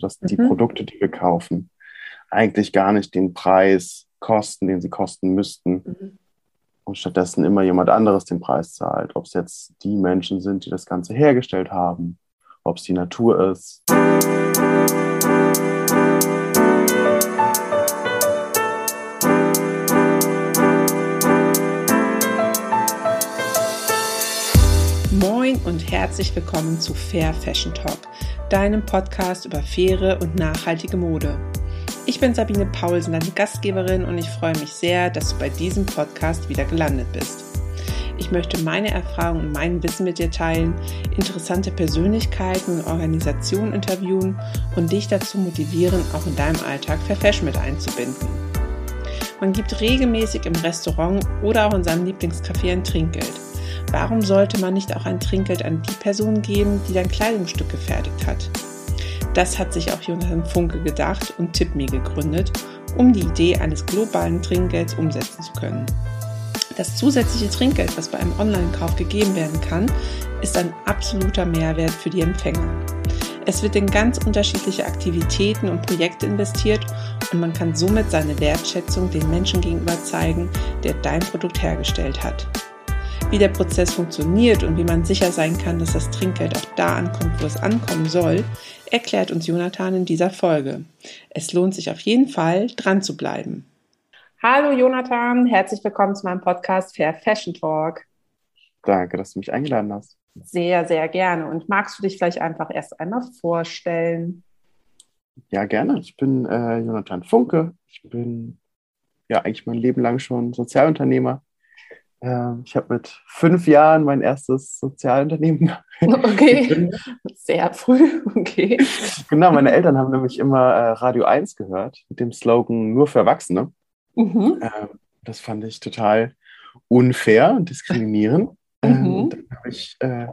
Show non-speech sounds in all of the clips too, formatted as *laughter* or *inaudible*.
dass mhm. die Produkte, die wir kaufen, eigentlich gar nicht den Preis kosten, den sie kosten müssten. Mhm. Und stattdessen immer jemand anderes den Preis zahlt. Ob es jetzt die Menschen sind, die das Ganze hergestellt haben, ob es die Natur ist. Herzlich willkommen zu Fair Fashion Talk, deinem Podcast über faire und nachhaltige Mode. Ich bin Sabine Paulsen, deine Gastgeberin und ich freue mich sehr, dass du bei diesem Podcast wieder gelandet bist. Ich möchte meine Erfahrungen und mein Wissen mit dir teilen, interessante Persönlichkeiten und Organisationen interviewen und dich dazu motivieren, auch in deinem Alltag Fair Fashion mit einzubinden. Man gibt regelmäßig im Restaurant oder auch in seinem Lieblingscafé ein Trinkgeld. Warum sollte man nicht auch ein Trinkgeld an die Person geben, die dein Kleidungsstück gefertigt hat? Das hat sich auch Jonathan Funke gedacht und TipMe gegründet, um die Idee eines globalen Trinkgelds umsetzen zu können. Das zusätzliche Trinkgeld, was bei einem Online-Kauf gegeben werden kann, ist ein absoluter Mehrwert für die Empfänger. Es wird in ganz unterschiedliche Aktivitäten und Projekte investiert und man kann somit seine Wertschätzung den Menschen gegenüber zeigen, der dein Produkt hergestellt hat. Wie der Prozess funktioniert und wie man sicher sein kann, dass das Trinkgeld auch da ankommt, wo es ankommen soll, erklärt uns Jonathan in dieser Folge. Es lohnt sich auf jeden Fall, dran zu bleiben. Hallo Jonathan, herzlich willkommen zu meinem Podcast Fair Fashion Talk. Danke, dass du mich eingeladen hast. Sehr, sehr gerne. Und magst du dich vielleicht einfach erst einmal vorstellen? Ja, gerne. Ich bin äh, Jonathan Funke. Ich bin ja eigentlich mein Leben lang schon Sozialunternehmer ich habe mit fünf Jahren mein erstes Sozialunternehmen *laughs* Okay, sehr früh, *laughs* okay. Genau, meine Eltern haben nämlich immer äh, Radio 1 gehört mit dem Slogan Nur für Erwachsene. Mhm. Ähm, das fand ich total unfair und diskriminierend. *laughs* Ähm, mhm. dann habe ich äh,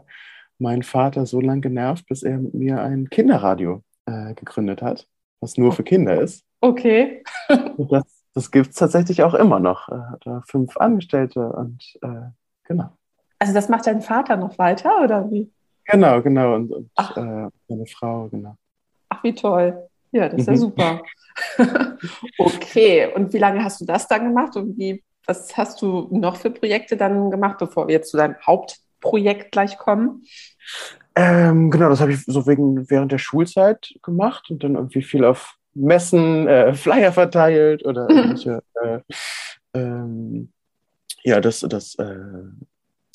meinen Vater so lange genervt, bis er mit mir ein Kinderradio äh, gegründet hat, was nur für Kinder ist. Okay. Und das das gibt es tatsächlich auch immer noch. Er hat da fünf Angestellte und äh, genau. Also das macht dein Vater noch weiter oder wie? Genau, genau. Und, und äh, meine Frau, genau. Ach, wie toll. Ja, das ist ja mhm. super. *laughs* okay, und wie lange hast du das dann gemacht und wie, was hast du noch für Projekte dann gemacht, bevor wir jetzt zu deinem Hauptprojekt gleich kommen? Ähm, genau, das habe ich so wegen, während der Schulzeit gemacht und dann irgendwie viel auf Messen äh, Flyer verteilt oder irgendwelche, äh, ähm, ja, das, das äh,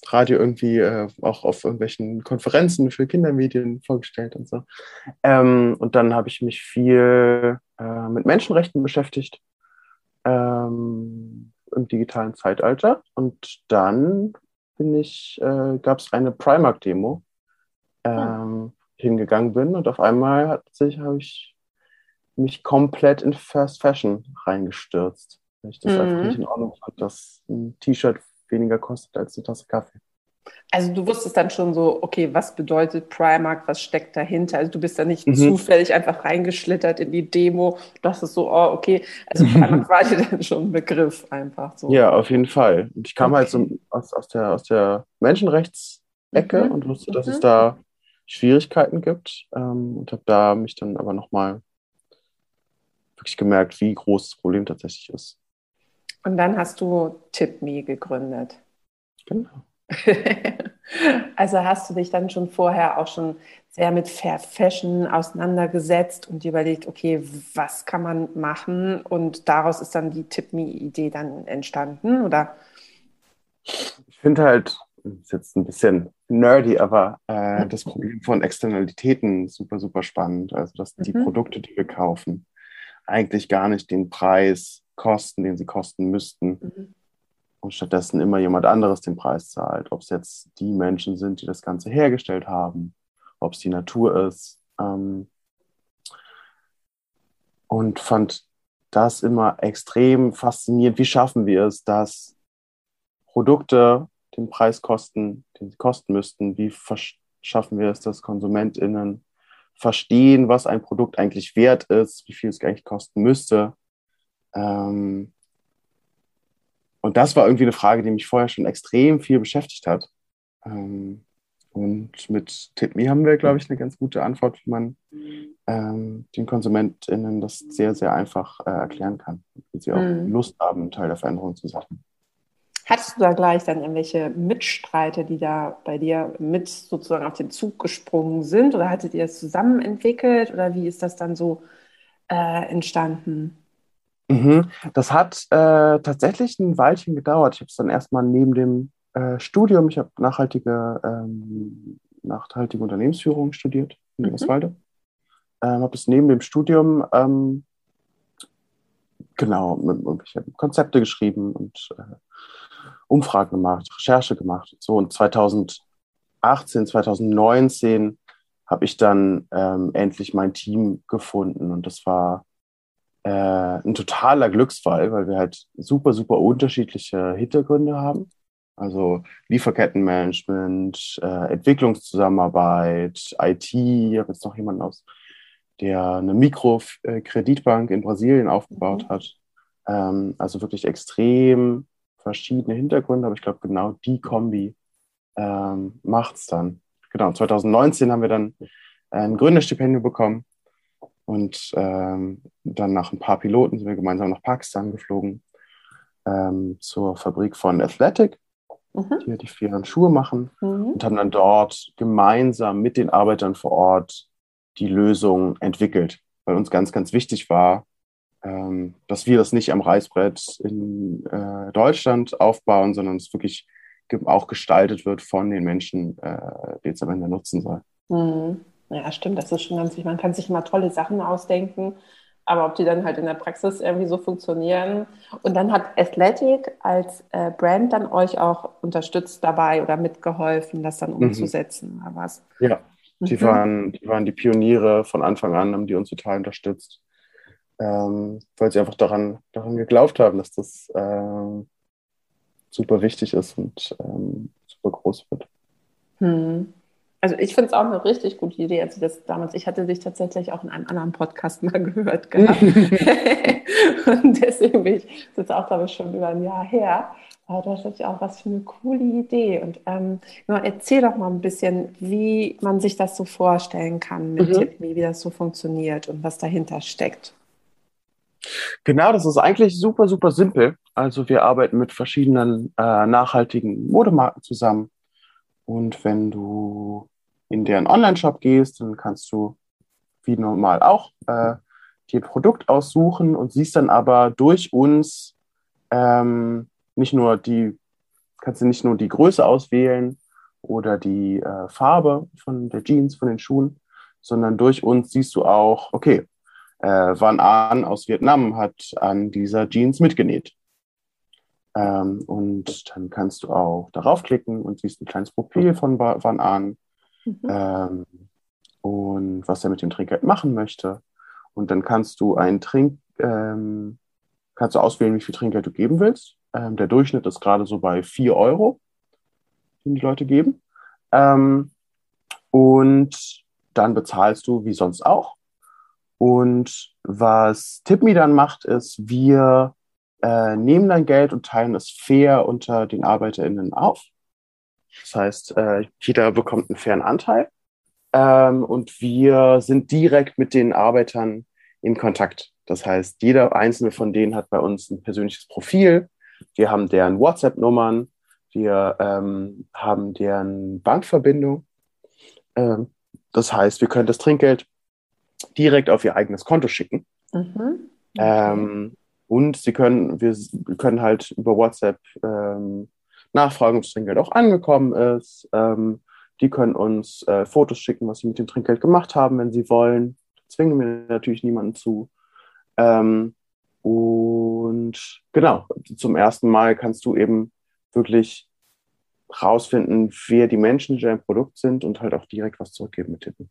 Radio irgendwie äh, auch auf irgendwelchen Konferenzen für Kindermedien vorgestellt und so. Ähm, und dann habe ich mich viel äh, mit Menschenrechten beschäftigt ähm, im digitalen Zeitalter. Und dann bin ich, äh, gab es eine Primark-Demo, hm. ähm, hingegangen bin und auf einmal hat sich, habe ich mich komplett in Fast Fashion reingestürzt. Weil ich das mhm. einfach nicht in Ordnung fand, dass ein T-Shirt weniger kostet als eine Tasse Kaffee. Also du wusstest dann schon so, okay, was bedeutet Primark, was steckt dahinter? Also du bist da nicht mhm. zufällig einfach reingeschlittert in die Demo, das ist so, oh, okay, also Primark *laughs* war dir dann schon ein Begriff einfach so. Ja, auf jeden Fall. Und ich kam okay. halt so aus, aus, der, aus der Menschenrechtsecke mhm. und wusste, dass mhm. es da Schwierigkeiten gibt ähm, und habe da mich dann aber nochmal wirklich gemerkt, wie groß das Problem tatsächlich ist. Und dann hast du TipMe gegründet. Genau. *laughs* also hast du dich dann schon vorher auch schon sehr mit Fair Fashion auseinandergesetzt und überlegt, okay, was kann man machen? Und daraus ist dann die TipMe-Idee dann entstanden, oder? Ich finde halt, das ist jetzt ein bisschen nerdy, aber äh, das Problem von Externalitäten super, super spannend. Also, dass die mhm. Produkte, die wir kaufen, eigentlich gar nicht den Preis kosten, den sie kosten müssten. Mhm. Und stattdessen immer jemand anderes den Preis zahlt. Ob es jetzt die Menschen sind, die das Ganze hergestellt haben, ob es die Natur ist. Ähm, und fand das immer extrem faszinierend. Wie schaffen wir es, dass Produkte den Preis kosten, den sie kosten müssten? Wie schaffen wir es, dass KonsumentInnen verstehen, was ein Produkt eigentlich wert ist, wie viel es eigentlich kosten müsste. Ähm und das war irgendwie eine Frage, die mich vorher schon extrem viel beschäftigt hat. Ähm Und mit TipMe haben wir, glaube ich, eine ganz gute Antwort, wie man ähm, den KonsumentInnen das sehr, sehr einfach äh, erklären kann, wie sie auch mhm. Lust haben, Teil der Veränderung zu sein. Hattest du da gleich dann irgendwelche Mitstreiter, die da bei dir mit sozusagen auf den Zug gesprungen sind? Oder hattet ihr das zusammen entwickelt? Oder wie ist das dann so äh, entstanden? Mhm. Das hat äh, tatsächlich ein Weilchen gedauert. Ich habe es dann erstmal neben dem äh, Studium, ich habe nachhaltige, ähm, nachhaltige Unternehmensführung studiert in mhm. Oswalde. Ähm, habe es neben dem Studium ähm, genau habe Konzepte geschrieben und äh, Umfragen gemacht, Recherche gemacht. So und 2018, 2019 habe ich dann ähm, endlich mein Team gefunden und das war äh, ein totaler Glücksfall, weil wir halt super, super unterschiedliche Hintergründe haben. Also Lieferkettenmanagement, äh, Entwicklungszusammenarbeit, IT. Ich habe jetzt noch jemanden aus, der eine Mikrokreditbank in Brasilien aufgebaut mhm. hat. Ähm, also wirklich extrem verschiedene Hintergründe, aber ich glaube, genau die Kombi ähm, macht es dann. Genau, 2019 haben wir dann ein Gründerstipendium bekommen und ähm, dann nach ein paar Piloten sind wir gemeinsam nach Pakistan geflogen ähm, zur Fabrik von Athletic, mhm. die die fairen Schuhe machen mhm. und haben dann dort gemeinsam mit den Arbeitern vor Ort die Lösung entwickelt, weil uns ganz, ganz wichtig war, ähm, dass wir das nicht am Reißbrett in äh, Deutschland aufbauen, sondern es wirklich auch gestaltet wird von den Menschen, äh, die es am Ende nutzen soll. Mhm. Ja, stimmt, das ist schon ganz wichtig. Man kann sich immer tolle Sachen ausdenken, aber ob die dann halt in der Praxis irgendwie so funktionieren. Und dann hat Athletic als äh, Brand dann euch auch unterstützt dabei oder mitgeholfen, das dann mhm. umzusetzen, mhm. oder was? Ja, die, mhm. waren, die waren die Pioniere von Anfang an, haben die uns total unterstützt, ähm, weil sie einfach daran, daran geglaubt haben, dass das ähm, super wichtig ist und ähm, super groß wird. Hm. Also ich finde es auch eine richtig gute Idee. Also das damals, ich hatte dich tatsächlich auch in einem anderen Podcast mal *laughs* gehört gehabt. *laughs* und deswegen bin ich, das ist auch, glaube ich, schon über ein Jahr her. Aber dachte ich auch, was für eine coole Idee. Und ähm, erzähl doch mal ein bisschen, wie man sich das so vorstellen kann mit mhm. Tippme, wie das so funktioniert und was dahinter steckt. Genau, das ist eigentlich super, super simpel. Also wir arbeiten mit verschiedenen äh, nachhaltigen Modemarken zusammen. Und wenn du in deren Online-Shop gehst, dann kannst du wie normal auch äh, dir Produkt aussuchen und siehst dann aber durch uns ähm, nicht nur die, kannst du nicht nur die Größe auswählen oder die äh, Farbe von der Jeans, von den Schuhen, sondern durch uns siehst du auch, okay, äh, Van An aus Vietnam hat an dieser Jeans mitgenäht. Ähm, und dann kannst du auch darauf klicken und siehst ein kleines Profil von Van An mhm. ähm, und was er mit dem Trinkgeld machen möchte. Und dann kannst du ein Trink, ähm, kannst du auswählen, wie viel Trinkgeld du geben willst. Ähm, der Durchschnitt ist gerade so bei 4 Euro, den die Leute geben. Ähm, und dann bezahlst du wie sonst auch. Und was TipMe dann macht, ist, wir äh, nehmen dein Geld und teilen es fair unter den ArbeiterInnen auf. Das heißt, äh, jeder bekommt einen fairen Anteil. Ähm, und wir sind direkt mit den Arbeitern in Kontakt. Das heißt, jeder einzelne von denen hat bei uns ein persönliches Profil. Wir haben deren WhatsApp-Nummern. Wir ähm, haben deren Bankverbindung. Ähm, das heißt, wir können das Trinkgeld direkt auf ihr eigenes Konto schicken. Mhm. Okay. Ähm, und sie können, wir, können halt über WhatsApp ähm, nachfragen, ob das Trinkgeld auch angekommen ist. Ähm, die können uns äh, Fotos schicken, was sie mit dem Trinkgeld gemacht haben, wenn sie wollen. Zwingen wir natürlich niemanden zu. Ähm, und genau, zum ersten Mal kannst du eben wirklich rausfinden, wer die Menschen, die dein Produkt sind und halt auch direkt was zurückgeben mit Tippen.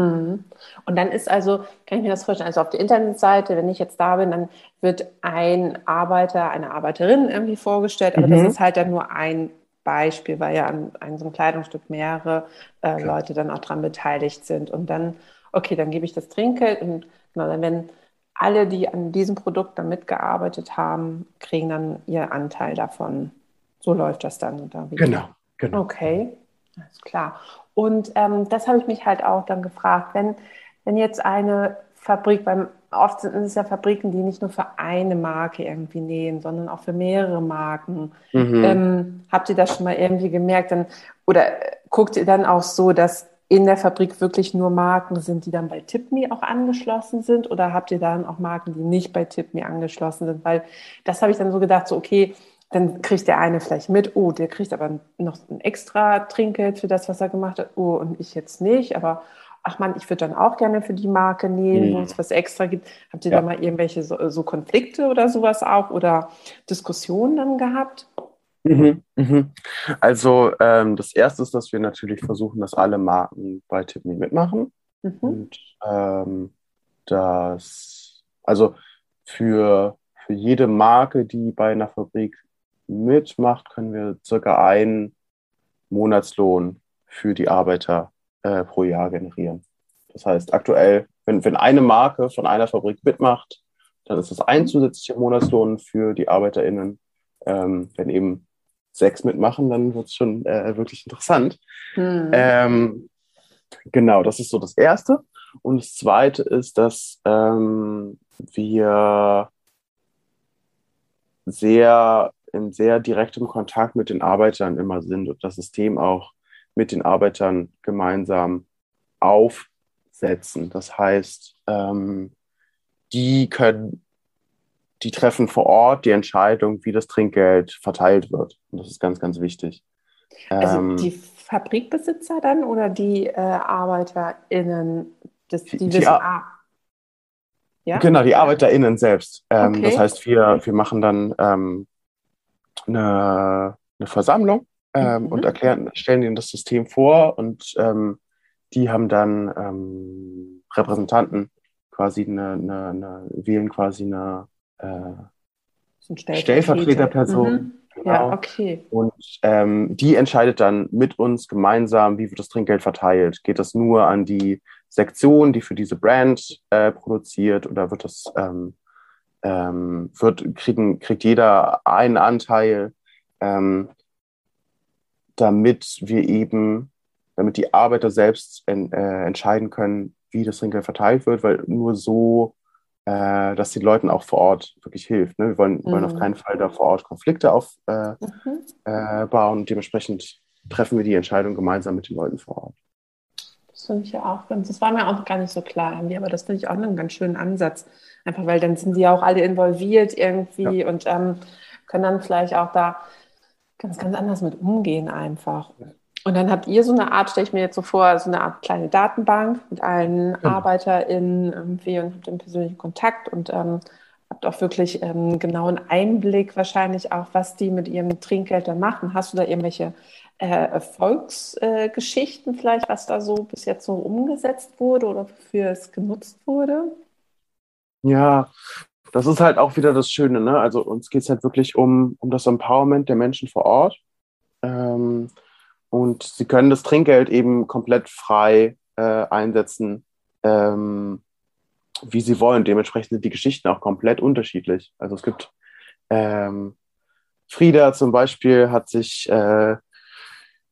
Hm. Und dann ist also, kann ich mir das vorstellen, also auf der Internetseite, wenn ich jetzt da bin, dann wird ein Arbeiter, eine Arbeiterin irgendwie vorgestellt, aber mhm. das ist halt dann nur ein Beispiel, weil ja an, an so einem Kleidungsstück mehrere äh, Leute dann auch dran beteiligt sind. Und dann, okay, dann gebe ich das Trinkgeld und genau, dann werden alle, die an diesem Produkt dann mitgearbeitet haben, kriegen dann ihren Anteil davon. So läuft das dann. Wie? Genau, genau. Okay. Alles klar. Und ähm, das habe ich mich halt auch dann gefragt, wenn, wenn jetzt eine Fabrik, beim oft sind es ja Fabriken, die nicht nur für eine Marke irgendwie nähen, sondern auch für mehrere Marken. Mhm. Ähm, habt ihr das schon mal irgendwie gemerkt? Dann, oder guckt ihr dann auch so, dass in der Fabrik wirklich nur Marken sind, die dann bei TipMe auch angeschlossen sind? Oder habt ihr dann auch Marken, die nicht bei TipMe angeschlossen sind? Weil das habe ich dann so gedacht, so okay, dann kriegt der eine vielleicht mit, oh, der kriegt aber noch ein extra Trinkgeld für das, was er gemacht hat, oh, und ich jetzt nicht, aber ach man, ich würde dann auch gerne für die Marke nähen, mhm. wo es was extra gibt. Habt ihr ja. da mal irgendwelche so, so, Konflikte oder sowas auch oder Diskussionen dann gehabt? Mhm, mhm. Also ähm, das Erste ist, dass wir natürlich versuchen, dass alle Marken bei Tiffany mitmachen. Mhm. Und ähm, das, also für, für jede Marke, die bei einer Fabrik mitmacht, können wir circa einen Monatslohn für die Arbeiter äh, pro Jahr generieren. Das heißt, aktuell, wenn, wenn eine Marke von einer Fabrik mitmacht, dann ist das ein zusätzlicher Monatslohn für die ArbeiterInnen. Ähm, wenn eben sechs mitmachen, dann wird es schon äh, wirklich interessant. Hm. Ähm, genau, das ist so das Erste. Und das Zweite ist, dass ähm, wir sehr in sehr direktem Kontakt mit den Arbeitern immer sind und das System auch mit den Arbeitern gemeinsam aufsetzen. Das heißt, ähm, die können die treffen vor Ort die Entscheidung, wie das Trinkgeld verteilt wird. Und das ist ganz, ganz wichtig. Also ähm, die Fabrikbesitzer dann oder die äh, ArbeiterInnen? Das, die, die wissen, ah, ja? Genau, die ArbeiterInnen selbst. Ähm, okay. Das heißt, wir, wir machen dann ähm, eine, eine Versammlung ähm, mhm. und erklären, stellen ihnen das System vor und ähm, die haben dann ähm, Repräsentanten quasi eine, eine, eine, wählen quasi eine äh, Stellvertreterperson. Mhm. Genau. Ja, okay. Und ähm, die entscheidet dann mit uns gemeinsam, wie wird das Trinkgeld verteilt. Geht das nur an die Sektion, die für diese Brand äh, produziert, oder wird das ähm, ähm, wird kriegen kriegt jeder einen Anteil, ähm, damit wir eben, damit die Arbeiter selbst en, äh, entscheiden können, wie das Trinkgeld verteilt wird, weil nur so äh, dass den Leuten auch vor Ort wirklich hilft. Ne? Wir wollen, mhm. wollen auf mhm. keinen Fall da vor Ort Konflikte aufbauen. Äh, mhm. äh, und dementsprechend treffen wir die Entscheidung gemeinsam mit den Leuten vor Ort. Das finde ich ja auch ganz, das war mir auch gar nicht so klar aber das finde ich auch einen ganz schönen Ansatz. Einfach weil dann sind die ja auch alle involviert irgendwie ja. und ähm, können dann vielleicht auch da ganz, ganz anders mit umgehen einfach. Ja. Und dann habt ihr so eine Art, stelle ich mir jetzt so vor, so eine Art kleine Datenbank mit allen genau. ArbeiterInnen irgendwie und habt den persönlichen Kontakt und ähm, habt auch wirklich ähm, genauen Einblick wahrscheinlich auch, was die mit ihrem Trinkgeld dann machen. Hast du da irgendwelche äh, Erfolgsgeschichten äh, vielleicht, was da so bis jetzt so umgesetzt wurde oder wofür es genutzt wurde? Ja, das ist halt auch wieder das Schöne. Ne? Also uns geht es halt wirklich um, um das Empowerment der Menschen vor Ort. Ähm, und sie können das Trinkgeld eben komplett frei äh, einsetzen, ähm, wie sie wollen. Dementsprechend sind die Geschichten auch komplett unterschiedlich. Also es gibt ähm, Frieda zum Beispiel hat sich äh,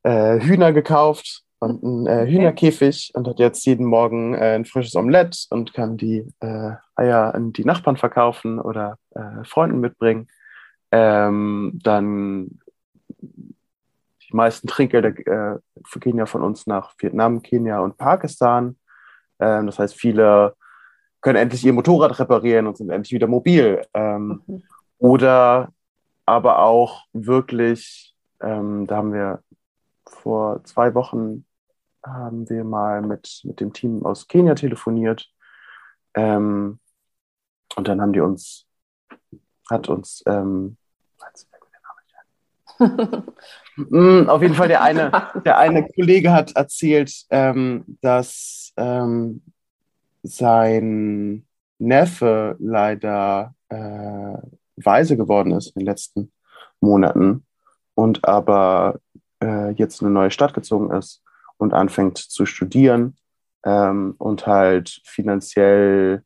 äh, Hühner gekauft und einen äh, Hühnerkäfig und hat jetzt jeden Morgen äh, ein frisches Omelett und kann die äh, Eier an die Nachbarn verkaufen oder äh, Freunden mitbringen. Ähm, dann die meisten Trinkgelder äh, gehen ja von uns nach Vietnam, Kenia und Pakistan. Ähm, das heißt, viele können endlich ihr Motorrad reparieren und sind endlich wieder mobil. Ähm, mhm. Oder aber auch wirklich, ähm, da haben wir vor zwei Wochen haben wir mal mit, mit dem Team aus Kenia telefoniert. Ähm, und dann haben die uns, hat uns, ähm, *laughs* Mm, auf jeden Fall, der eine, *laughs* der eine Kollege hat erzählt, ähm, dass ähm, sein Neffe leider äh, weise geworden ist in den letzten Monaten und aber äh, jetzt in eine neue Stadt gezogen ist und anfängt zu studieren ähm, und halt finanziell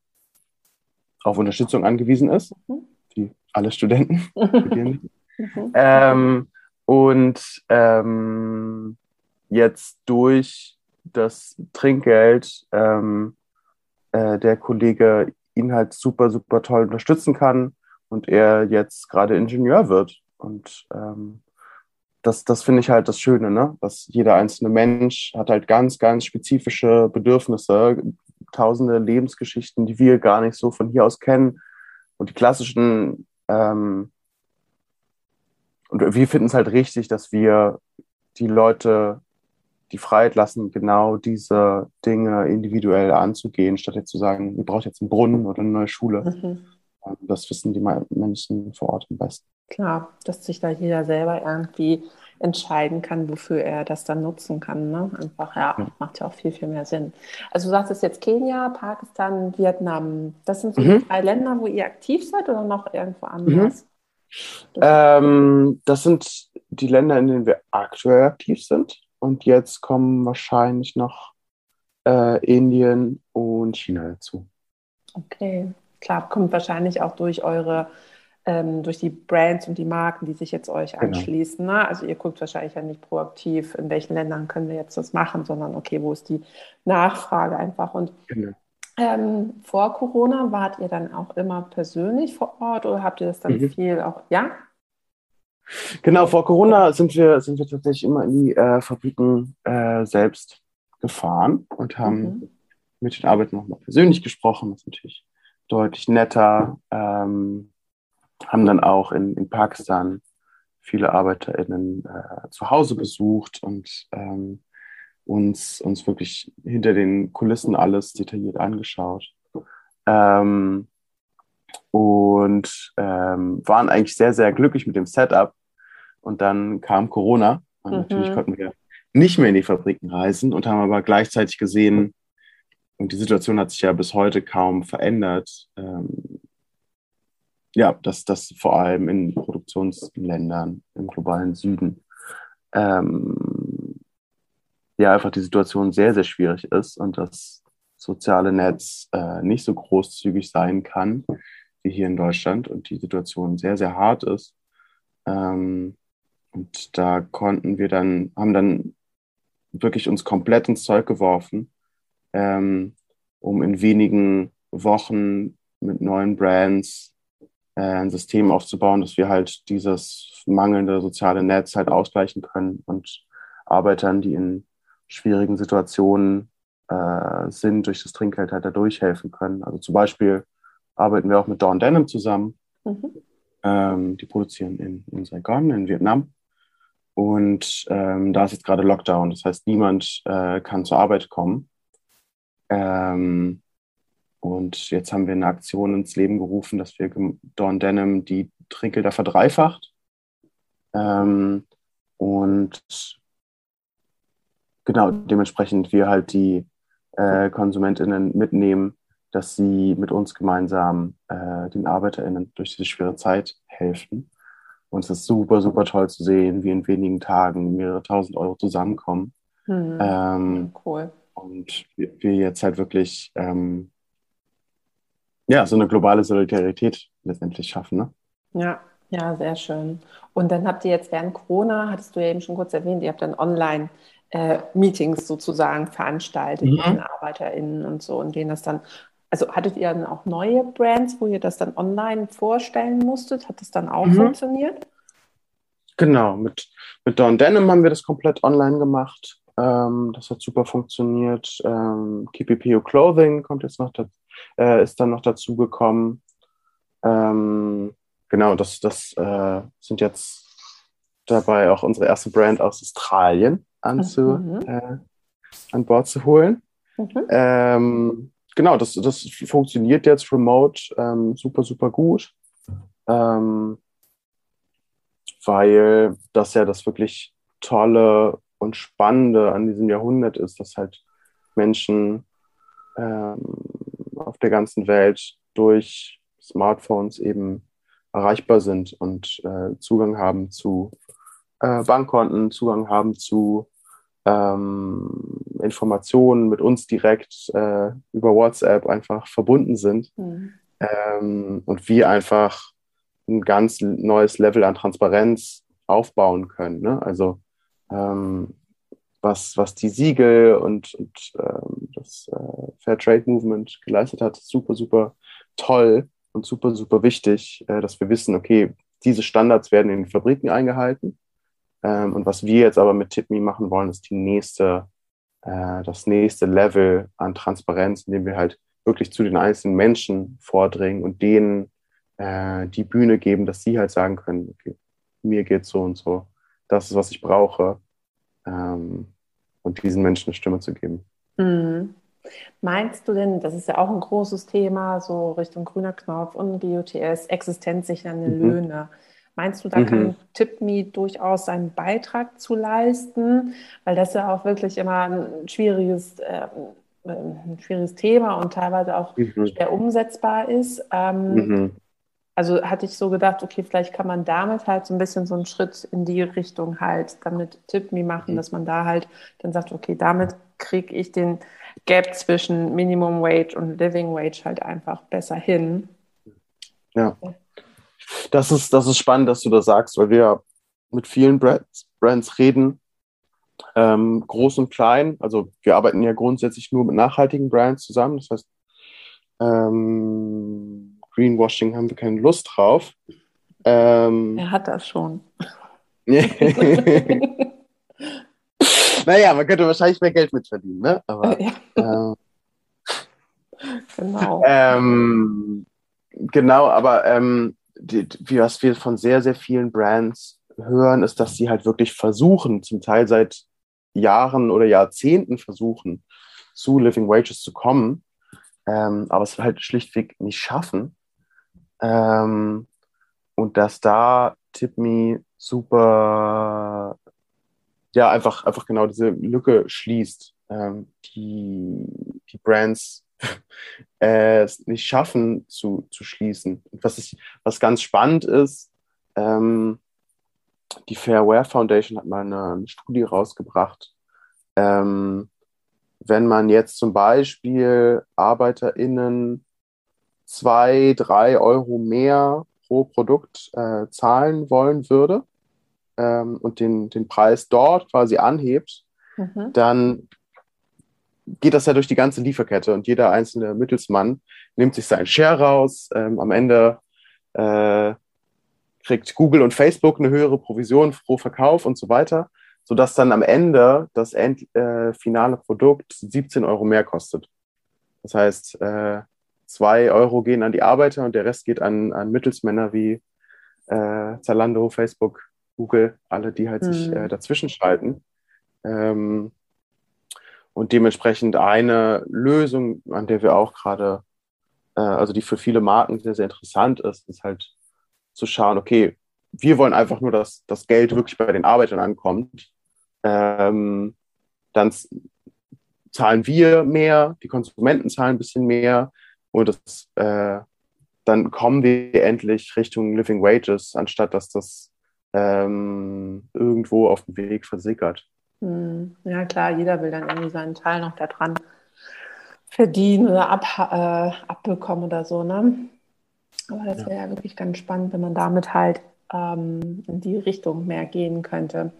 auf Unterstützung angewiesen ist, mhm. wie alle Studenten. *laughs* Mhm. Ähm, und ähm, jetzt durch das Trinkgeld ähm, äh, der Kollege ihn halt super, super toll unterstützen kann und er jetzt gerade Ingenieur wird. Und ähm, das, das finde ich halt das Schöne, ne? dass jeder einzelne Mensch hat halt ganz, ganz spezifische Bedürfnisse, tausende Lebensgeschichten, die wir gar nicht so von hier aus kennen. Und die klassischen, ähm, und wir finden es halt richtig, dass wir die Leute die Freiheit lassen, genau diese Dinge individuell anzugehen, statt jetzt zu sagen, ihr braucht jetzt einen Brunnen oder eine neue Schule. Mhm. Ähm, das wissen die Menschen vor Ort am besten. Klar, dass sich da jeder selber irgendwie entscheiden kann, wofür er das dann nutzen kann. Ne? Einfach, ja, macht ja auch viel, viel mehr Sinn. Also du sagst es jetzt Kenia, Pakistan, Vietnam. Das sind so mhm. die drei Länder, wo ihr aktiv seid oder noch irgendwo anders? Mhm. Das, ähm, das sind die Länder, in denen wir aktuell aktiv sind. Und jetzt kommen wahrscheinlich noch äh, Indien und China dazu. Okay, klar, kommt wahrscheinlich auch durch eure, ähm, durch die Brands und die Marken, die sich jetzt euch genau. anschließen. Genau. Ne? Also ihr guckt wahrscheinlich ja nicht proaktiv, in welchen Ländern können wir jetzt das machen, sondern okay, wo ist die Nachfrage einfach. Und genau. ähm, vor Corona wart ihr dann auch immer persönlich vor Ort oder habt ihr das dann mhm. viel auch, ja? Genau, vor Corona sind wir, sind wir tatsächlich immer in die äh, Fabriken äh, selbst gefahren und haben mhm. mit den Arbeitern nochmal persönlich gesprochen. Das ist natürlich deutlich netter. Ähm, haben dann auch in, in Pakistan viele ArbeiterInnen äh, zu Hause besucht und ähm, uns, uns wirklich hinter den Kulissen alles detailliert angeschaut. Ähm, und ähm, waren eigentlich sehr, sehr glücklich mit dem Setup. Und dann kam Corona und mhm. natürlich konnten wir nicht mehr in die Fabriken reisen und haben aber gleichzeitig gesehen, und die Situation hat sich ja bis heute kaum verändert, ähm, ja, dass das vor allem in Produktionsländern im globalen Süden ähm, ja einfach die Situation sehr, sehr schwierig ist und das soziale Netz äh, nicht so großzügig sein kann wie hier in Deutschland und die Situation sehr, sehr hart ist. Ähm, und da konnten wir dann, haben dann wirklich uns komplett ins Zeug geworfen, ähm, um in wenigen Wochen mit neuen Brands äh, ein System aufzubauen, dass wir halt dieses mangelnde soziale Netz halt ausgleichen können und Arbeitern, die in schwierigen Situationen äh, sind, durch das Trinkgeld halt da durchhelfen können. Also zum Beispiel arbeiten wir auch mit Dawn Denim zusammen. Mhm. Ähm, die produzieren in, in Saigon, in Vietnam. Und ähm, da ist jetzt gerade Lockdown. Das heißt, niemand äh, kann zur Arbeit kommen. Ähm, und jetzt haben wir eine Aktion ins Leben gerufen, dass wir Dawn Denim die Trinkgelder verdreifacht. Ähm, und genau, dementsprechend wir halt die äh, KonsumentInnen mitnehmen, dass sie mit uns gemeinsam äh, den ArbeiterInnen durch diese schwere Zeit helfen. Und es ist super, super toll zu sehen, wie in wenigen Tagen mehrere tausend Euro zusammenkommen. Mhm. Ähm, cool. Und wir, wir, jetzt halt wirklich ähm, ja, so eine globale Solidarität letztendlich schaffen. Ne? Ja, ja, sehr schön. Und dann habt ihr jetzt während Corona, hattest du ja eben schon kurz erwähnt, ihr habt dann online äh, Meetings sozusagen veranstaltet mhm. mit den ArbeiterInnen und so, und denen das dann also hattet ihr dann auch neue Brands, wo ihr das dann online vorstellen musstet? Hat das dann auch mhm. funktioniert? Genau, mit, mit Dawn Denim haben wir das komplett online gemacht. Ähm, das hat super funktioniert. Ähm, KPPO Clothing kommt jetzt noch, äh, ist dann noch dazu gekommen. Ähm, genau, das, das äh, sind jetzt dabei auch unsere erste Brand aus Australien anzu, mhm. äh, an Bord zu holen. Mhm. Ähm, genau, das, das funktioniert jetzt remote ähm, super, super gut. Ähm, weil das ja das wirklich Tolle und Spannende an diesem Jahrhundert ist, dass halt Menschen ähm, auf der ganzen Welt durch Smartphones eben erreichbar sind und äh, Zugang haben zu äh, Bankkonten, Zugang haben zu ähm, Informationen mit uns direkt äh, über WhatsApp einfach verbunden sind mhm. ähm, und wir einfach ein ganz neues Level an Transparenz aufbauen können. Ne? Also ähm, was, was die Siegel und, und ähm, das äh, Fair Trade Movement geleistet hat, super, super toll und super, super wichtig, äh, dass wir wissen, okay, diese Standards werden in den Fabriken eingehalten. Ähm, und was wir jetzt aber mit TipMe machen wollen, ist die nächste, äh, das nächste Level an Transparenz, indem wir halt wirklich zu den einzelnen Menschen vordringen und denen äh, die Bühne geben, dass sie halt sagen können, okay, mir geht so und so, das ist, was ich brauche. Ähm, und diesen Menschen eine Stimme zu geben. Mhm. Meinst du denn, das ist ja auch ein großes Thema, so Richtung grüner Knopf und GOTS, existenzsichernde mhm. Löhne. Meinst du, da mhm. kann TipMe durchaus seinen Beitrag zu leisten? Weil das ja auch wirklich immer ein schwieriges, äh, ein schwieriges Thema und teilweise auch mhm. schwer umsetzbar ist. Ähm, mhm. Also hatte ich so gedacht, okay, vielleicht kann man damit halt so ein bisschen so einen Schritt in die Richtung halt damit TipMe machen, mhm. dass man da halt dann sagt, okay, damit kriege ich den Gap zwischen Minimum Wage und Living Wage halt einfach besser hin. Ja. Das ist, das ist spannend, dass du das sagst, weil wir mit vielen Brands, Brands reden, ähm, groß und klein. Also wir arbeiten ja grundsätzlich nur mit nachhaltigen Brands zusammen. Das heißt, ähm, Greenwashing haben wir keine Lust drauf. Ähm, er hat das schon. *laughs* naja, man könnte wahrscheinlich mehr Geld mitverdienen, ne? Aber, *laughs* ja. äh, genau. Ähm, genau, aber ähm, die, wie, was wir von sehr, sehr vielen Brands hören, ist, dass sie halt wirklich versuchen, zum Teil seit Jahren oder Jahrzehnten versuchen, zu Living Wages zu kommen, ähm, aber es halt schlichtweg nicht schaffen. Ähm, und dass da TipMe super ja, einfach, einfach genau diese Lücke schließt, ähm, die, die Brands *laughs* äh, es nicht schaffen zu, zu schließen. Und was, ich, was ganz spannend ist, ähm, die Fairware Foundation hat mal eine, eine Studie rausgebracht. Ähm, wenn man jetzt zum Beispiel ArbeiterInnen zwei, drei Euro mehr pro Produkt äh, zahlen wollen würde, ähm, und den, den Preis dort quasi anhebt, mhm. dann geht das ja durch die ganze Lieferkette und jeder einzelne Mittelsmann nimmt sich seinen Share raus. Ähm, am Ende äh, kriegt Google und Facebook eine höhere Provision pro Verkauf und so weiter, sodass dann am Ende das end, äh, finale Produkt 17 Euro mehr kostet. Das heißt, äh, zwei Euro gehen an die Arbeiter und der Rest geht an, an Mittelsmänner wie äh, Zalando, Facebook, Google, alle, die halt mhm. sich äh, dazwischen schalten. Ähm, und dementsprechend eine Lösung, an der wir auch gerade, äh, also die für viele Marken sehr, sehr interessant ist, ist halt zu schauen, okay, wir wollen einfach nur, dass das Geld wirklich bei den Arbeitern ankommt. Ähm, dann zahlen wir mehr, die Konsumenten zahlen ein bisschen mehr und das, äh, dann kommen wir endlich Richtung Living Wages, anstatt dass das ähm, irgendwo auf dem Weg versickert. Hm. Ja, klar, jeder will dann irgendwie seinen Teil noch daran verdienen oder ab, äh, abbekommen oder so. Ne? Aber das wäre ja. ja wirklich ganz spannend, wenn man damit halt ähm, in die Richtung mehr gehen könnte.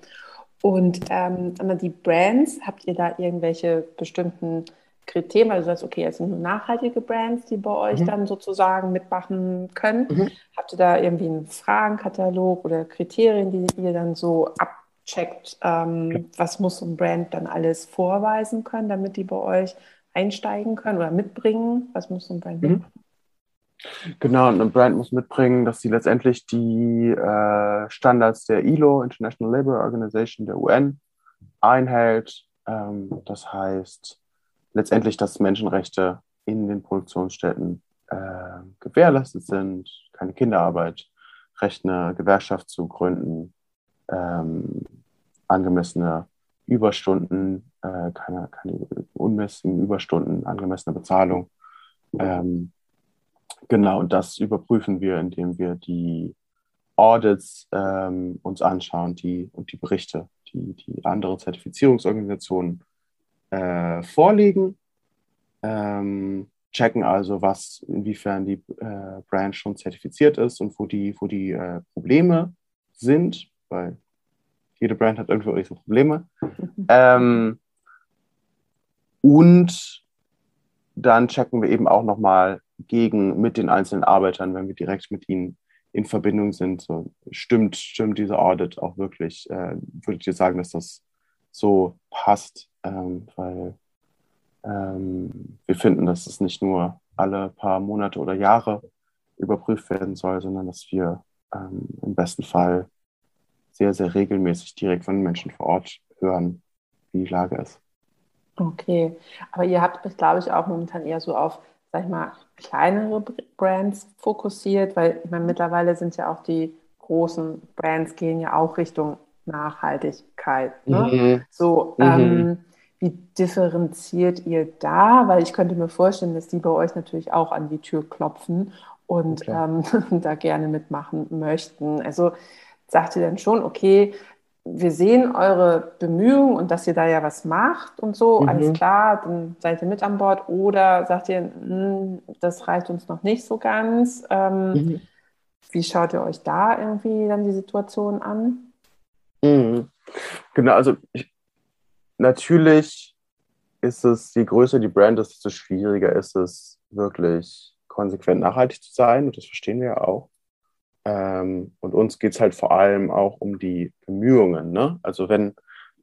Und ähm, die Brands, habt ihr da irgendwelche bestimmten Kriterien, weil du sagst, okay, es sind nur nachhaltige Brands, die bei euch mhm. dann sozusagen mitmachen können. Mhm. Habt ihr da irgendwie einen Fragenkatalog oder Kriterien, die ihr dann so abcheckt? Ähm, ja. Was muss so ein Brand dann alles vorweisen können, damit die bei euch einsteigen können oder mitbringen? Was muss so ein Brand mhm. mitbringen? Genau, ein Brand muss mitbringen, dass sie letztendlich die äh, Standards der ILO, International Labour Organization, der UN, einhält. Ähm, das heißt, letztendlich, dass Menschenrechte in den Produktionsstätten äh, gewährleistet sind, keine Kinderarbeit, Recht, eine Gewerkschaft zu gründen, ähm, angemessene Überstunden, äh, keine, keine unmäßigen Überstunden, angemessene Bezahlung. Ähm, genau, und das überprüfen wir, indem wir die Audits ähm, uns anschauen die, und die Berichte, die, die andere Zertifizierungsorganisationen äh, vorlegen, ähm, checken also, was, inwiefern die äh, Brand schon zertifiziert ist und wo die, wo die äh, Probleme sind, weil Jede Brand hat irgendwo ihre Probleme. Mhm. Ähm, und dann checken wir eben auch nochmal gegen mit den einzelnen Arbeitern, wenn wir direkt mit ihnen in Verbindung sind. So, stimmt, stimmt diese Audit auch wirklich? Äh, würde ich dir sagen, dass das so passt, ähm, weil ähm, wir finden, dass es nicht nur alle paar Monate oder Jahre überprüft werden soll, sondern dass wir ähm, im besten Fall sehr, sehr regelmäßig direkt von den Menschen vor Ort hören, wie die Lage ist. Okay, aber ihr habt euch, glaube ich, auch momentan eher so auf, sag ich mal, kleinere Brands fokussiert, weil ich meine, mittlerweile sind ja auch die großen Brands gehen ja auch Richtung Nachhaltigkeit. Ne? Mhm. So, mhm. Wie differenziert ihr da? Weil ich könnte mir vorstellen, dass die bei euch natürlich auch an die Tür klopfen und okay. ähm, *laughs* da gerne mitmachen möchten. Also sagt ihr dann schon, okay, wir sehen eure Bemühungen und dass ihr da ja was macht und so, mhm. alles klar, dann seid ihr mit an Bord oder sagt ihr, hm, das reicht uns noch nicht so ganz. Ähm, mhm. Wie schaut ihr euch da irgendwie dann die Situation an? Mhm. Genau, also ich, natürlich ist es, je größer die Brand ist, desto schwieriger ist es, wirklich konsequent nachhaltig zu sein. Und das verstehen wir ja auch. Ähm, und uns geht es halt vor allem auch um die Bemühungen. Ne? Also wenn,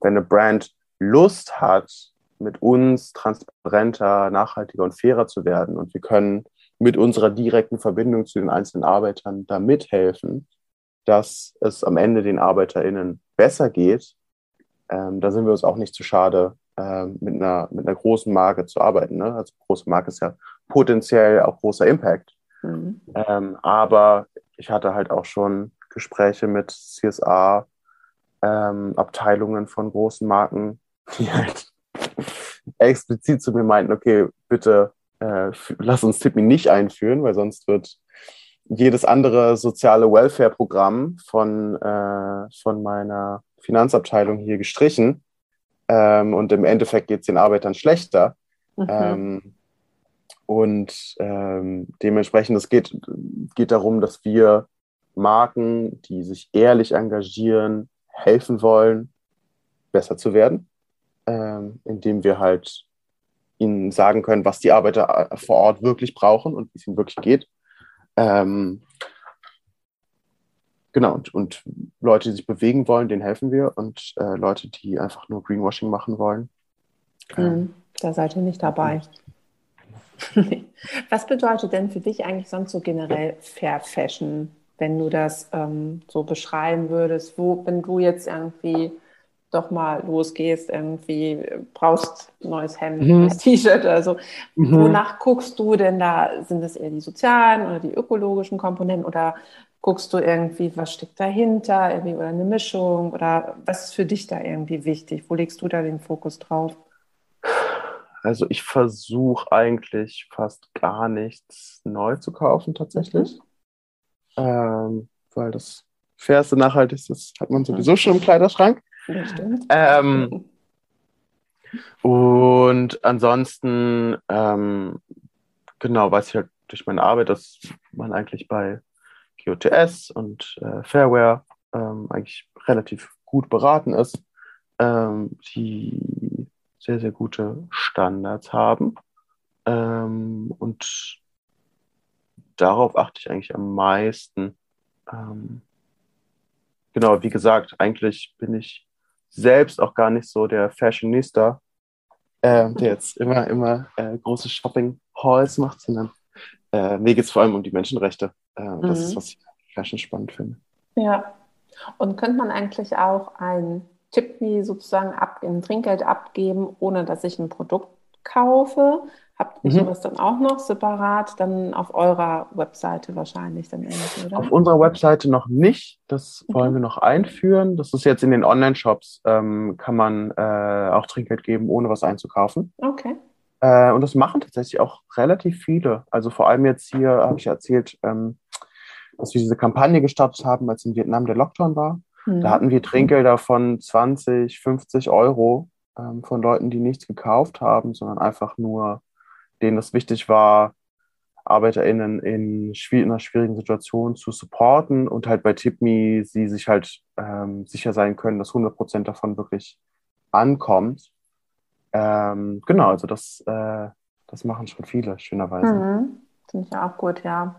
wenn eine Brand Lust hat, mit uns transparenter, nachhaltiger und fairer zu werden und wir können mit unserer direkten Verbindung zu den einzelnen Arbeitern da mithelfen, dass es am Ende den ArbeiterInnen besser geht, ähm, da sind wir uns auch nicht zu schade, ähm, mit, einer, mit einer großen Marke zu arbeiten. Ne? Also große Marke ist ja potenziell auch großer Impact. Mhm. Ähm, aber ich hatte halt auch schon Gespräche mit CSA, ähm, Abteilungen von großen Marken, die halt *laughs* explizit zu mir meinten, okay, bitte äh, lass uns Tippy nicht einführen, weil sonst wird jedes andere soziale Welfare-Programm von, äh, von meiner Finanzabteilung hier gestrichen. Ähm, und im Endeffekt geht es den Arbeitern schlechter. Mhm. Ähm, und ähm, dementsprechend, es geht, geht darum, dass wir Marken, die sich ehrlich engagieren, helfen wollen, besser zu werden, ähm, indem wir halt ihnen sagen können, was die Arbeiter äh, vor Ort wirklich brauchen und wie es ihnen wirklich geht. Ähm, genau, und, und, Leute, die sich bewegen wollen, denen helfen wir. Und äh, Leute, die einfach nur Greenwashing machen wollen. Ähm, da seid ihr nicht dabei. *laughs* Was bedeutet denn für dich eigentlich sonst so generell Fair Fashion, wenn du das ähm, so beschreiben würdest? Wo, wenn du jetzt irgendwie doch mal losgehst, irgendwie brauchst ein neues Hemd, mhm. neues T-Shirt oder so. Mhm. Wonach guckst du denn da? Sind das eher die sozialen oder die ökologischen Komponenten oder guckst du irgendwie, was steckt dahinter, irgendwie oder eine Mischung oder was ist für dich da irgendwie wichtig? Wo legst du da den Fokus drauf? Also ich versuche eigentlich fast gar nichts neu zu kaufen tatsächlich, mhm. ähm, weil das fairste Nachhaltigste hat man sowieso schon im Kleiderschrank. Ähm, *laughs* und ansonsten, ähm, genau, weiß ich halt durch meine Arbeit, dass man eigentlich bei GOTS und äh, Fairware ähm, eigentlich relativ gut beraten ist, ähm, die sehr, sehr gute Standards haben. Ähm, und darauf achte ich eigentlich am meisten. Ähm, genau, wie gesagt, eigentlich bin ich selbst auch gar nicht so der Fashionista, äh, der jetzt immer, immer äh, große Shopping-Halls macht, sondern äh, mir geht es vor allem um die Menschenrechte. Mhm. Das ist, mhm. was ich Fashion spannend finde. Ja. Und könnte man eigentlich auch ein Tippy sozusagen ab, in Trinkgeld abgeben, ohne dass ich ein Produkt kaufe? Habt ihr mhm. sowas dann auch noch separat dann auf eurer Webseite wahrscheinlich dann irgendwie, oder? Auf unserer Webseite noch nicht. Das okay. wollen wir noch einführen. Das ist jetzt in den Online-Shops, ähm, kann man äh, auch Trinkgeld geben, ohne was einzukaufen. Okay. Äh, und das machen tatsächlich auch relativ viele. Also vor allem jetzt hier habe ich erzählt, ähm, dass wir diese Kampagne gestartet haben, als in Vietnam der Lockdown war. Mhm. Da hatten wir Trinkgelder von 20, 50 Euro ähm, von Leuten, die nichts gekauft haben, sondern einfach nur denen das wichtig war, ArbeiterInnen in, in einer schwierigen Situation zu supporten und halt bei TipMe sie sich halt ähm, sicher sein können, dass 100 Prozent davon wirklich ankommt. Ähm, genau, also das, äh, das machen schon viele, schönerweise. Mhm. Finde ich auch gut, ja.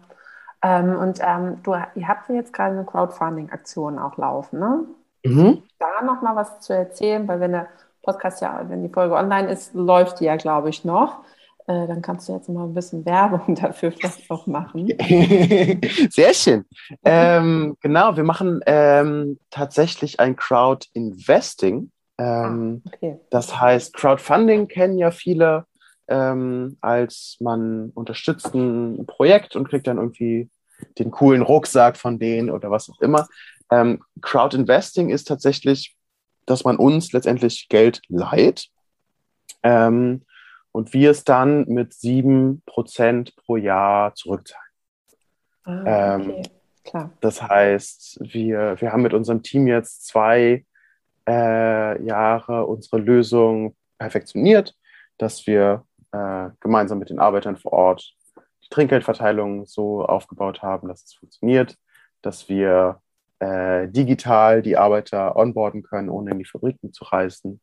Ähm, und ähm, du, ihr habt ja jetzt gerade eine Crowdfunding-Aktion auch laufen, ne? Mhm. Da nochmal was zu erzählen, weil wenn der Podcast ja, wenn die Folge online ist, läuft die ja, glaube ich, noch. Äh, dann kannst du jetzt mal ein bisschen Werbung *laughs* dafür vielleicht auch machen. *laughs* Sehr schön. Ähm, genau, wir machen ähm, tatsächlich ein Crowd-Investing. Ähm, ah, okay. Das heißt, Crowdfunding kennen ja viele ähm, als man unterstützt ein Projekt und kriegt dann irgendwie den coolen Rucksack von denen oder was auch immer. Ähm, Crowd Investing ist tatsächlich, dass man uns letztendlich Geld leiht ähm, und wir es dann mit sieben Prozent pro Jahr zurückzahlen. Ah, okay. Ähm, Klar. Das heißt, wir, wir haben mit unserem Team jetzt zwei äh, Jahre unsere Lösung perfektioniert, dass wir äh, gemeinsam mit den Arbeitern vor Ort die Trinkgeldverteilung so aufgebaut haben, dass es funktioniert, dass wir äh, digital die Arbeiter onboarden können, ohne in die Fabriken zu reisen.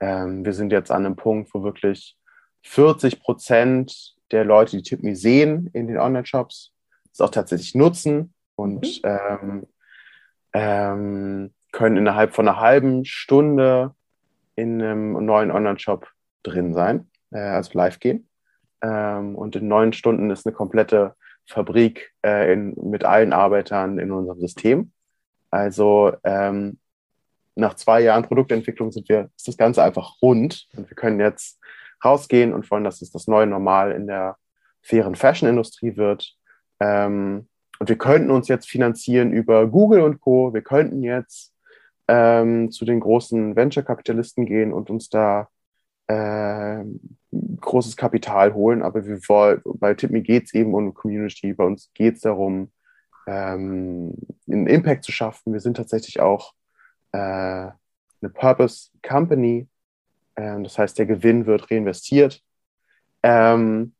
Ähm, wir sind jetzt an einem Punkt, wo wirklich 40 Prozent der Leute, die TipMe sehen in den Online-Shops, es auch tatsächlich nutzen und mhm. ähm, ähm, können innerhalb von einer halben Stunde in einem neuen Online-Shop drin sein äh, also live gehen. Ähm, und in neun Stunden ist eine komplette Fabrik äh, in, mit allen Arbeitern in unserem System. Also ähm, nach zwei Jahren Produktentwicklung sind wir, ist das Ganze einfach rund und wir können jetzt rausgehen und wollen, dass es das neue Normal in der fairen Fashion-Industrie wird. Ähm, und wir könnten uns jetzt finanzieren über Google und Co. Wir könnten jetzt ähm, zu den großen Venture-Kapitalisten gehen und uns da äh, großes Kapital holen, aber wir wollen, bei TipMe geht es eben um Community, bei uns geht es darum, ähm, einen Impact zu schaffen. Wir sind tatsächlich auch äh, eine Purpose Company, äh, das heißt, der Gewinn wird reinvestiert. Ähm,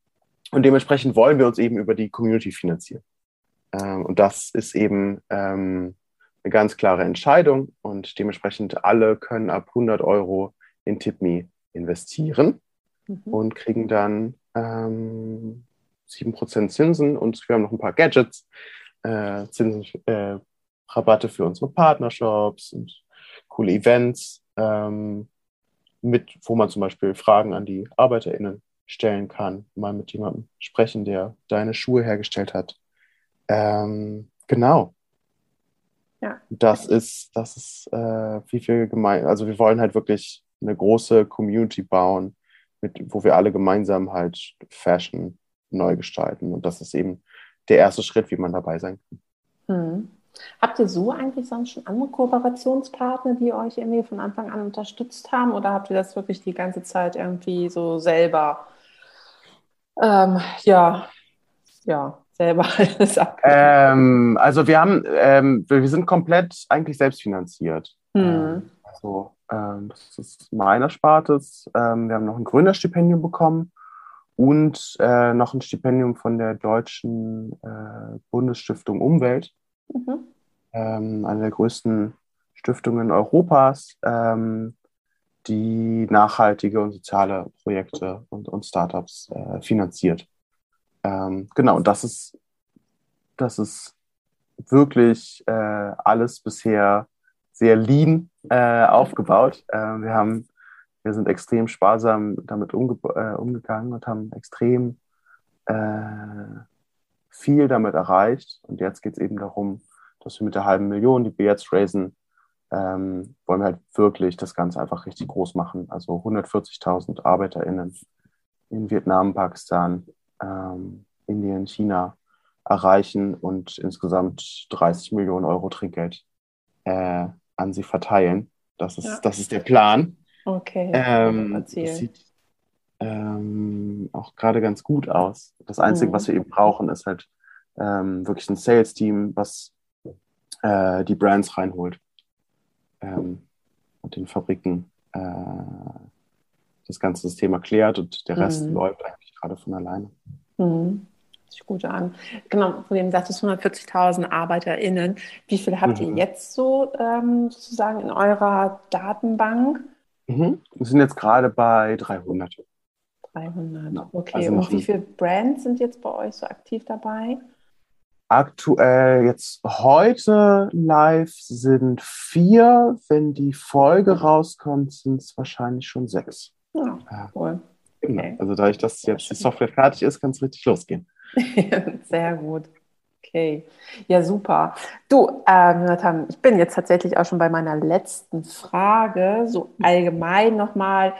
und dementsprechend wollen wir uns eben über die Community finanzieren. Ähm, und das ist eben ähm, eine ganz klare Entscheidung und dementsprechend alle können ab 100 Euro in TipMe investieren mhm. und kriegen dann ähm, 7% Zinsen und wir haben noch ein paar Gadgets, äh, Zinsen, äh, Rabatte für unsere Partnershops und coole Events, ähm, mit, wo man zum Beispiel Fragen an die ArbeiterInnen stellen kann, mal mit jemandem sprechen, der deine Schuhe hergestellt hat. Ähm, genau. Ja. Das ist, das ist, äh, wie viel gemein, also wir wollen halt wirklich eine große Community bauen, mit, wo wir alle gemeinsam halt Fashion neu gestalten. Und das ist eben der erste Schritt, wie man dabei sein kann. Hm. Habt ihr so eigentlich sonst schon andere Kooperationspartner, die euch irgendwie von Anfang an unterstützt haben? Oder habt ihr das wirklich die ganze Zeit irgendwie so selber, ähm, ja, ja, selber *laughs* alles ähm, Also wir haben, ähm, wir sind komplett eigentlich selbstfinanziert. Hm. Ähm, also ähm, das ist meiner Spartes. Ähm, wir haben noch ein Gründerstipendium bekommen und äh, noch ein Stipendium von der Deutschen äh, Bundesstiftung Umwelt, mhm. ähm, eine der größten Stiftungen Europas, ähm, die nachhaltige und soziale Projekte und, und Startups äh, finanziert. Ähm, genau, und das ist, das ist wirklich äh, alles bisher sehr lean äh, aufgebaut. Äh, wir haben, wir sind extrem sparsam damit umge äh, umgegangen und haben extrem äh, viel damit erreicht. Und jetzt geht es eben darum, dass wir mit der halben Million, die wir jetzt raisen, ähm, wollen wir halt wirklich das Ganze einfach richtig groß machen. Also 140.000 ArbeiterInnen in Vietnam, Pakistan, ähm, Indien, China erreichen und insgesamt 30 Millionen Euro Trinkgeld äh, an sie verteilen. Das ist, ja. das ist der Plan. Okay. Ähm, das sieht ähm, auch gerade ganz gut aus. Das Einzige, mhm. was wir eben brauchen, ist halt ähm, wirklich ein Sales-Team, was äh, die Brands reinholt ähm, und den Fabriken äh, das ganze System erklärt und der Rest mhm. läuft eigentlich gerade von alleine. Mhm. sich gut an. Genau, von dem sagtest 140.000 ArbeiterInnen. Wie viele habt mhm. ihr jetzt so ähm, sozusagen in eurer Datenbank? Mhm. Wir sind jetzt gerade bei 300. 300, okay. Also Und wie viele Brands sind jetzt bei euch so aktiv dabei? Aktuell jetzt heute live sind vier. Wenn die Folge rauskommt, sind es wahrscheinlich schon sechs. Ja, cool. Genau. Okay. Also dadurch, dass jetzt die Software fertig ist, kann es richtig losgehen. *laughs* Sehr gut. Okay, ja super. Du, ähm, Jonathan, ich bin jetzt tatsächlich auch schon bei meiner letzten Frage, so allgemein nochmal,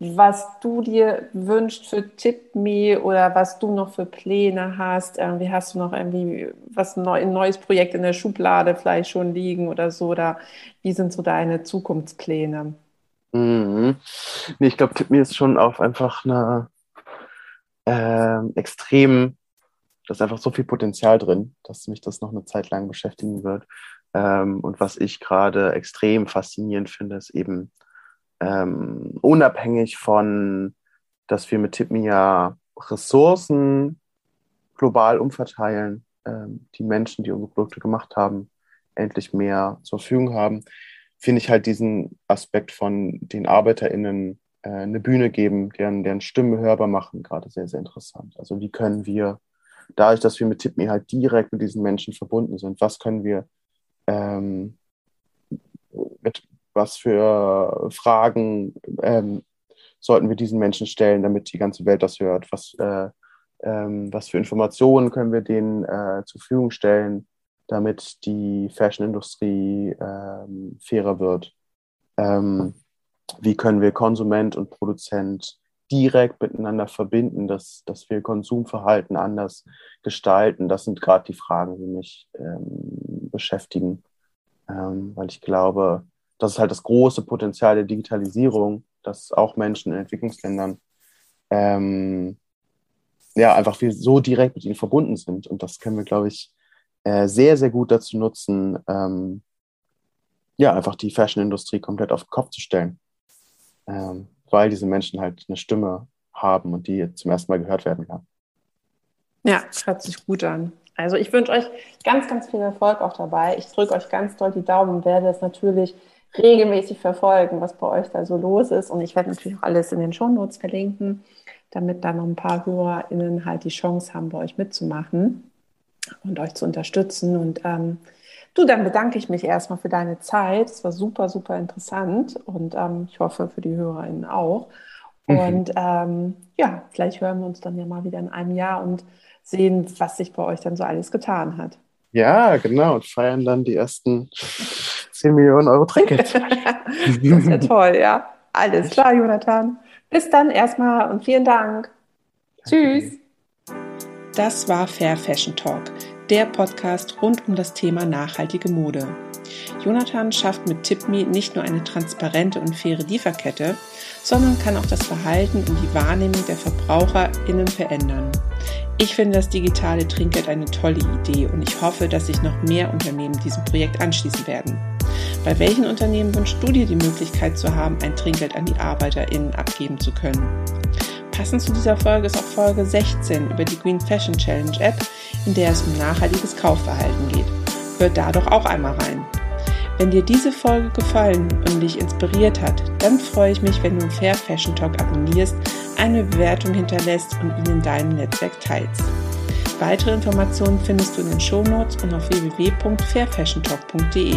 was du dir wünschst für TipMe oder was du noch für Pläne hast. Irgendwie hast du noch irgendwie was neu, ein neues Projekt in der Schublade vielleicht schon liegen oder so? Oder wie sind so deine Zukunftspläne? Mhm. Nee, ich glaube, TipMe ist schon auf einfach einer äh, extrem, da ist einfach so viel Potenzial drin, dass mich das noch eine Zeit lang beschäftigen wird. Ähm, und was ich gerade extrem faszinierend finde, ist eben ähm, unabhängig von, dass wir mit TipMe ja Ressourcen global umverteilen, ähm, die Menschen, die unsere Produkte gemacht haben, endlich mehr zur Verfügung haben, finde ich halt diesen Aspekt von den ArbeiterInnen äh, eine Bühne geben, deren, deren Stimme hörbar machen, gerade sehr, sehr interessant. Also wie können wir, dadurch, dass wir mit TipMe halt direkt mit diesen Menschen verbunden sind, was können wir ähm, mit was für Fragen ähm, sollten wir diesen Menschen stellen, damit die ganze Welt das hört? Was, äh, ähm, was für Informationen können wir denen äh, zur Verfügung stellen, damit die Fashion-Industrie ähm, fairer wird? Ähm, wie können wir Konsument und Produzent direkt miteinander verbinden, dass, dass wir Konsumverhalten anders gestalten? Das sind gerade die Fragen, die mich ähm, beschäftigen, ähm, weil ich glaube, das ist halt das große Potenzial der Digitalisierung, dass auch Menschen in Entwicklungsländern ähm, ja einfach wir so direkt mit ihnen verbunden sind. Und das können wir, glaube ich, äh, sehr, sehr gut dazu nutzen, ähm, ja, einfach die Fashion-Industrie komplett auf den Kopf zu stellen. Ähm, weil diese Menschen halt eine Stimme haben und die zum ersten Mal gehört werden kann. Ja, hört sich gut an. Also ich wünsche euch ganz, ganz viel Erfolg auch dabei. Ich drücke euch ganz doll die Daumen und werde es natürlich regelmäßig verfolgen, was bei euch da so los ist. Und ich werde natürlich auch alles in den Shownotes verlinken, damit da noch ein paar HörerInnen halt die Chance haben, bei euch mitzumachen und euch zu unterstützen. Und ähm, du, dann bedanke ich mich erstmal für deine Zeit. Es war super, super interessant und ähm, ich hoffe für die HörerInnen auch. Mhm. Und ähm, ja, vielleicht hören wir uns dann ja mal wieder in einem Jahr und sehen, was sich bei euch dann so alles getan hat. Ja, genau. Und feiern dann die ersten 10 Millionen Euro Trinkgeld. *laughs* das ist ja toll, ja. Alles klar, Jonathan. Bis dann erstmal und vielen Dank. Tschüss. Das war Fair Fashion Talk, der Podcast rund um das Thema nachhaltige Mode. Jonathan schafft mit TipMe nicht nur eine transparente und faire Lieferkette, sondern kann auch das Verhalten und die Wahrnehmung der VerbraucherInnen verändern. Ich finde das digitale Trinkgeld eine tolle Idee und ich hoffe, dass sich noch mehr Unternehmen diesem Projekt anschließen werden. Bei welchen Unternehmen wünschst du dir die Möglichkeit zu haben, ein Trinkgeld an die ArbeiterInnen abgeben zu können? Passend zu dieser Folge ist auch Folge 16 über die Green Fashion Challenge App, in der es um nachhaltiges Kaufverhalten geht. Hört da doch auch einmal rein. Wenn dir diese Folge gefallen und dich inspiriert hat, dann freue ich mich, wenn du Fair Fashion Talk abonnierst, eine Bewertung hinterlässt und ihn in deinem Netzwerk teilst. Weitere Informationen findest du in den Shownotes und auf www.fairfashiontalk.de.